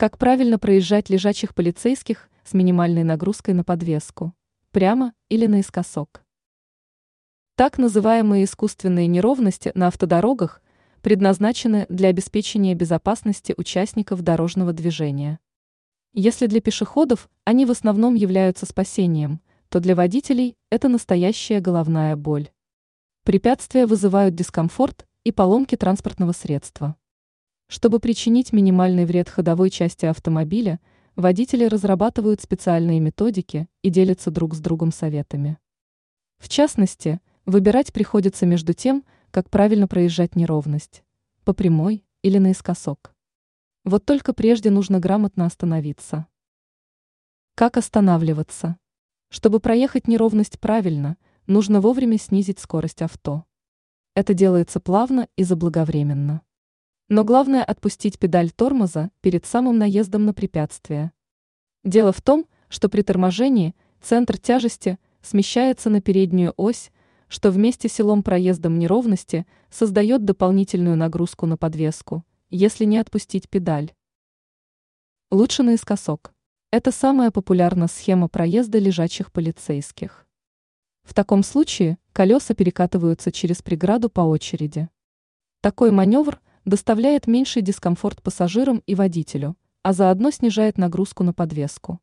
Как правильно проезжать лежачих полицейских с минимальной нагрузкой на подвеску? Прямо или наискосок? Так называемые искусственные неровности на автодорогах предназначены для обеспечения безопасности участников дорожного движения. Если для пешеходов они в основном являются спасением, то для водителей это настоящая головная боль. Препятствия вызывают дискомфорт и поломки транспортного средства. Чтобы причинить минимальный вред ходовой части автомобиля, водители разрабатывают специальные методики и делятся друг с другом советами. В частности, выбирать приходится между тем, как правильно проезжать неровность – по прямой или наискосок. Вот только прежде нужно грамотно остановиться. Как останавливаться? Чтобы проехать неровность правильно, нужно вовремя снизить скорость авто. Это делается плавно и заблаговременно. Но главное отпустить педаль тормоза перед самым наездом на препятствие. Дело в том, что при торможении центр тяжести смещается на переднюю ось, что вместе с силом проездом неровности создает дополнительную нагрузку на подвеску, если не отпустить педаль. Лучше наискосок. Это самая популярная схема проезда лежачих полицейских. В таком случае колеса перекатываются через преграду по очереди. Такой маневр – доставляет меньший дискомфорт пассажирам и водителю, а заодно снижает нагрузку на подвеску.